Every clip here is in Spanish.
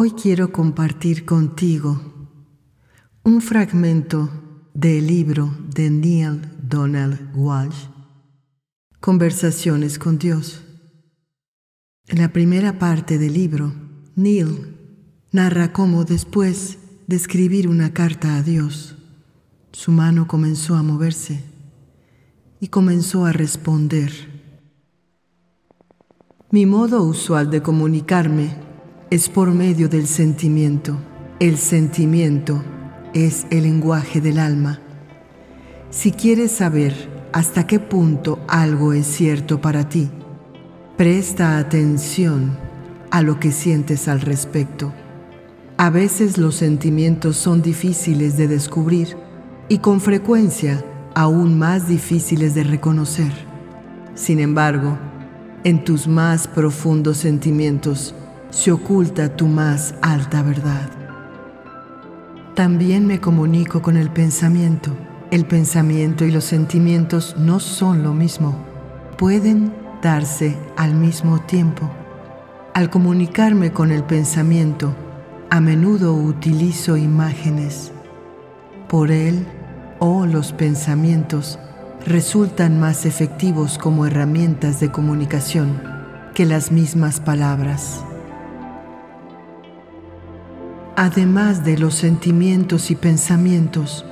Hoy quiero compartir contigo un fragmento del libro de Neil Donald Walsh, Conversaciones con Dios. En la primera parte del libro, Neil narra cómo después de escribir una carta a Dios, su mano comenzó a moverse y comenzó a responder. Mi modo usual de comunicarme es por medio del sentimiento. El sentimiento es el lenguaje del alma. Si quieres saber hasta qué punto algo es cierto para ti, presta atención a lo que sientes al respecto. A veces los sentimientos son difíciles de descubrir y con frecuencia aún más difíciles de reconocer. Sin embargo, en tus más profundos sentimientos se oculta tu más alta verdad. También me comunico con el pensamiento. El pensamiento y los sentimientos no son lo mismo. Pueden darse al mismo tiempo. Al comunicarme con el pensamiento, a menudo utilizo imágenes. Por él o los pensamientos resultan más efectivos como herramientas de comunicación que las mismas palabras. Además de los sentimientos y pensamientos,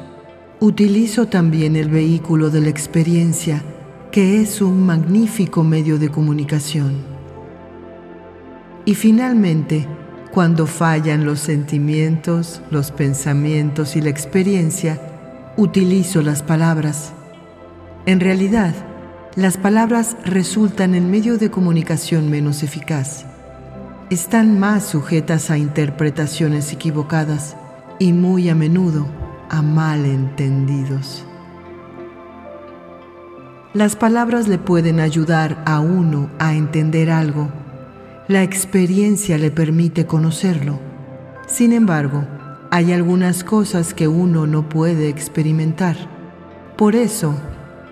utilizo también el vehículo de la experiencia, que es un magnífico medio de comunicación. Y finalmente, cuando fallan los sentimientos, los pensamientos y la experiencia, utilizo las palabras. En realidad, las palabras resultan el medio de comunicación menos eficaz. Están más sujetas a interpretaciones equivocadas y muy a menudo a malentendidos. Las palabras le pueden ayudar a uno a entender algo. La experiencia le permite conocerlo. Sin embargo, hay algunas cosas que uno no puede experimentar. Por eso,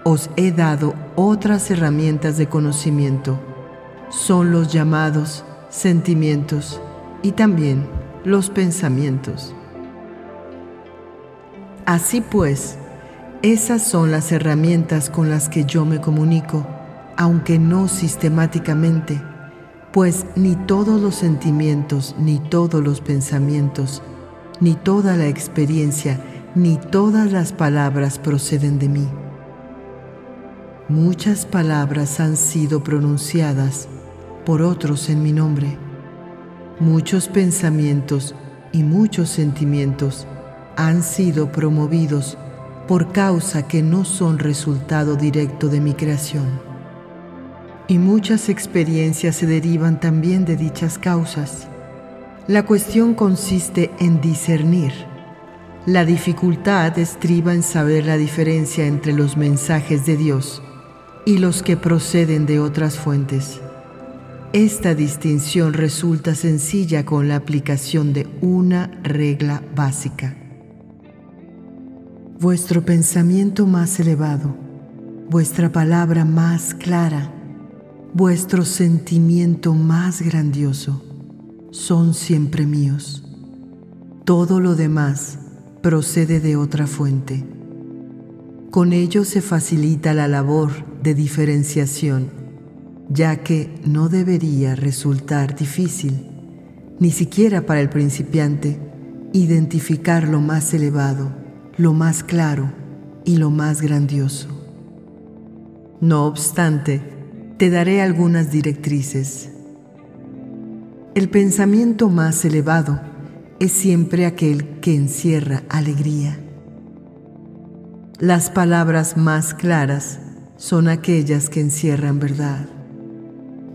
os he dado otras herramientas de conocimiento. Son los llamados sentimientos y también los pensamientos. Así pues, esas son las herramientas con las que yo me comunico, aunque no sistemáticamente, pues ni todos los sentimientos, ni todos los pensamientos, ni toda la experiencia, ni todas las palabras proceden de mí. Muchas palabras han sido pronunciadas por otros en mi nombre. Muchos pensamientos y muchos sentimientos han sido promovidos por causa que no son resultado directo de mi creación. Y muchas experiencias se derivan también de dichas causas. La cuestión consiste en discernir. La dificultad estriba en saber la diferencia entre los mensajes de Dios y los que proceden de otras fuentes. Esta distinción resulta sencilla con la aplicación de una regla básica. Vuestro pensamiento más elevado, vuestra palabra más clara, vuestro sentimiento más grandioso son siempre míos. Todo lo demás procede de otra fuente. Con ello se facilita la labor de diferenciación, ya que no debería resultar difícil, ni siquiera para el principiante, identificar lo más elevado lo más claro y lo más grandioso. No obstante, te daré algunas directrices. El pensamiento más elevado es siempre aquel que encierra alegría. Las palabras más claras son aquellas que encierran verdad.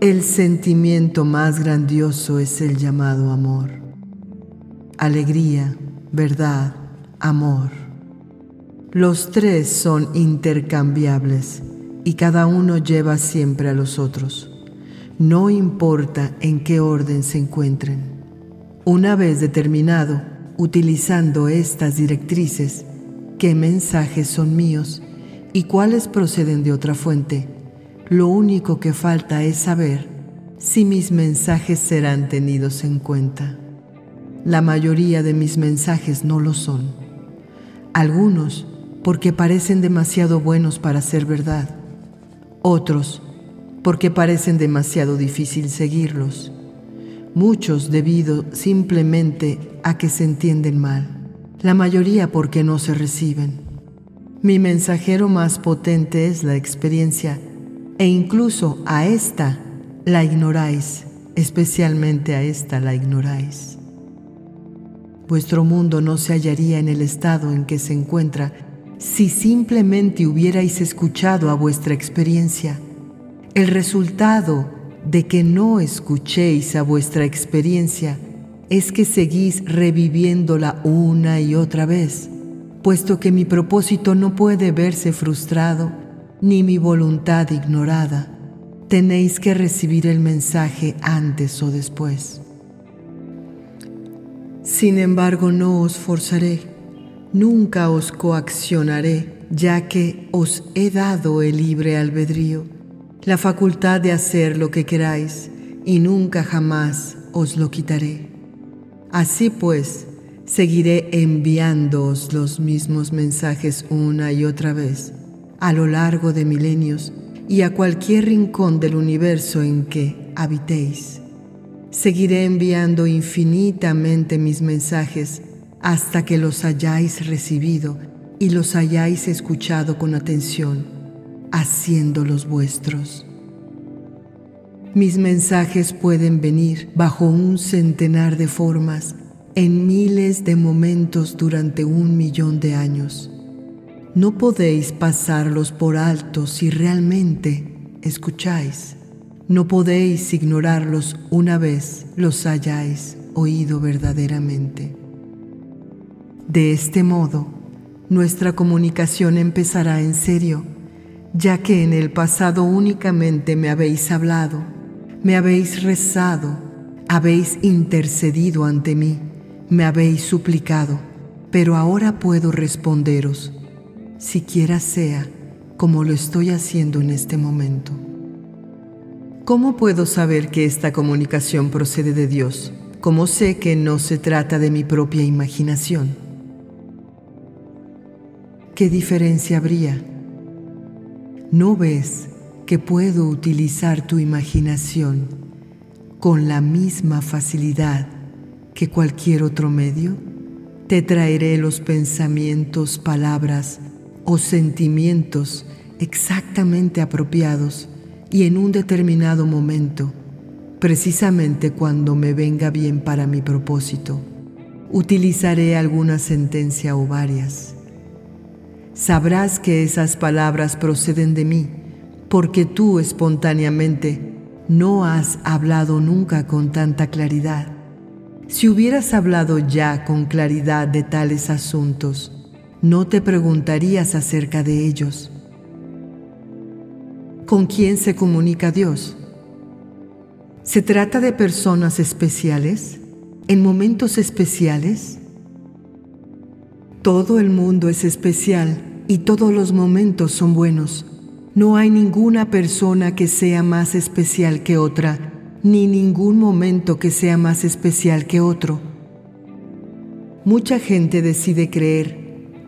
El sentimiento más grandioso es el llamado amor. alegría, verdad, amor. Los tres son intercambiables y cada uno lleva siempre a los otros. No importa en qué orden se encuentren. Una vez determinado, utilizando estas directrices, qué mensajes son míos y cuáles proceden de otra fuente, lo único que falta es saber si mis mensajes serán tenidos en cuenta. La mayoría de mis mensajes no lo son. Algunos porque parecen demasiado buenos para ser verdad. Otros porque parecen demasiado difícil seguirlos. Muchos debido simplemente a que se entienden mal. La mayoría porque no se reciben. Mi mensajero más potente es la experiencia e incluso a esta la ignoráis, especialmente a esta la ignoráis. Vuestro mundo no se hallaría en el estado en que se encuentra si simplemente hubierais escuchado a vuestra experiencia. El resultado de que no escuchéis a vuestra experiencia es que seguís reviviéndola una y otra vez, puesto que mi propósito no puede verse frustrado ni mi voluntad ignorada tenéis que recibir el mensaje antes o después. Sin embargo, no os forzaré, nunca os coaccionaré, ya que os he dado el libre albedrío, la facultad de hacer lo que queráis, y nunca jamás os lo quitaré. Así pues, seguiré enviándoos los mismos mensajes una y otra vez, a lo largo de milenios, y a cualquier rincón del universo en que habitéis. Seguiré enviando infinitamente mis mensajes hasta que los hayáis recibido y los hayáis escuchado con atención, haciéndolos vuestros. Mis mensajes pueden venir bajo un centenar de formas, en miles de momentos durante un millón de años. No podéis pasarlos por alto si realmente escucháis. No podéis ignorarlos una vez los hayáis oído verdaderamente. De este modo, nuestra comunicación empezará en serio, ya que en el pasado únicamente me habéis hablado, me habéis rezado, habéis intercedido ante mí, me habéis suplicado, pero ahora puedo responderos siquiera sea como lo estoy haciendo en este momento. ¿Cómo puedo saber que esta comunicación procede de Dios? ¿Cómo sé que no se trata de mi propia imaginación? ¿Qué diferencia habría? ¿No ves que puedo utilizar tu imaginación con la misma facilidad que cualquier otro medio? Te traeré los pensamientos, palabras, o sentimientos exactamente apropiados y en un determinado momento, precisamente cuando me venga bien para mi propósito, utilizaré alguna sentencia o varias. Sabrás que esas palabras proceden de mí, porque tú espontáneamente no has hablado nunca con tanta claridad. Si hubieras hablado ya con claridad de tales asuntos, no te preguntarías acerca de ellos. ¿Con quién se comunica Dios? ¿Se trata de personas especiales? ¿En momentos especiales? Todo el mundo es especial y todos los momentos son buenos. No hay ninguna persona que sea más especial que otra, ni ningún momento que sea más especial que otro. Mucha gente decide creer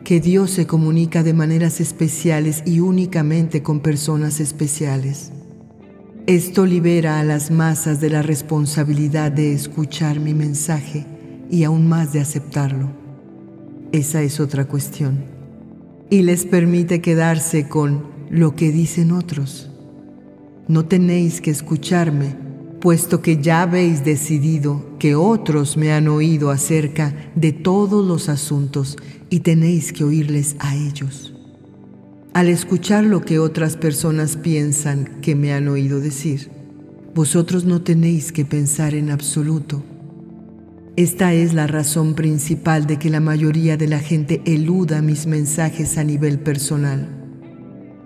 que Dios se comunica de maneras especiales y únicamente con personas especiales. Esto libera a las masas de la responsabilidad de escuchar mi mensaje y aún más de aceptarlo. Esa es otra cuestión. Y les permite quedarse con lo que dicen otros. No tenéis que escucharme, puesto que ya habéis decidido que otros me han oído acerca de todos los asuntos y tenéis que oírles a ellos. Al escuchar lo que otras personas piensan que me han oído decir, vosotros no tenéis que pensar en absoluto. Esta es la razón principal de que la mayoría de la gente eluda mis mensajes a nivel personal.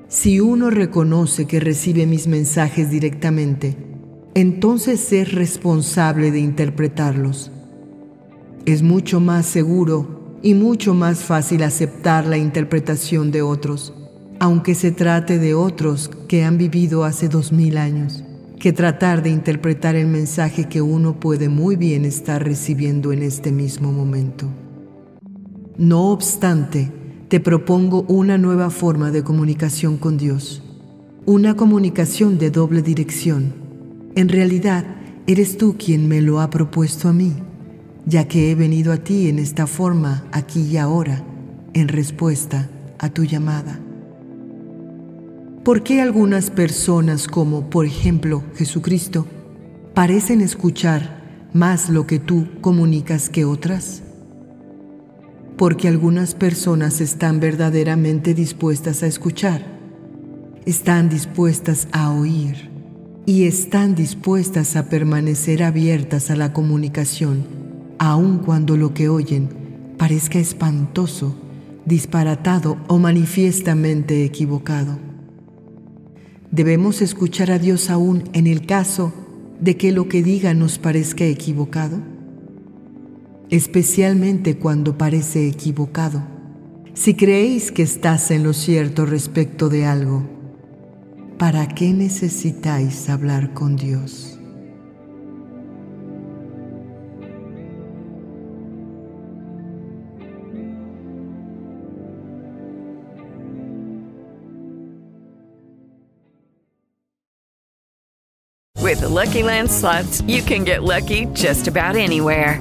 Si uno reconoce que recibe mis mensajes directamente, entonces es responsable de interpretarlos. Es mucho más seguro y mucho más fácil aceptar la interpretación de otros, aunque se trate de otros que han vivido hace dos mil años que tratar de interpretar el mensaje que uno puede muy bien estar recibiendo en este mismo momento. No obstante, te propongo una nueva forma de comunicación con Dios, una comunicación de doble dirección. En realidad, eres tú quien me lo ha propuesto a mí, ya que he venido a ti en esta forma aquí y ahora, en respuesta a tu llamada. ¿Por qué algunas personas como, por ejemplo, Jesucristo, parecen escuchar más lo que tú comunicas que otras? Porque algunas personas están verdaderamente dispuestas a escuchar, están dispuestas a oír y están dispuestas a permanecer abiertas a la comunicación, aun cuando lo que oyen parezca espantoso, disparatado o manifiestamente equivocado. Debemos escuchar a Dios aún en el caso de que lo que diga nos parezca equivocado, especialmente cuando parece equivocado. Si creéis que estás en lo cierto respecto de algo, ¿para qué necesitáis hablar con Dios? With the Lucky Land slots, you can get lucky just about anywhere.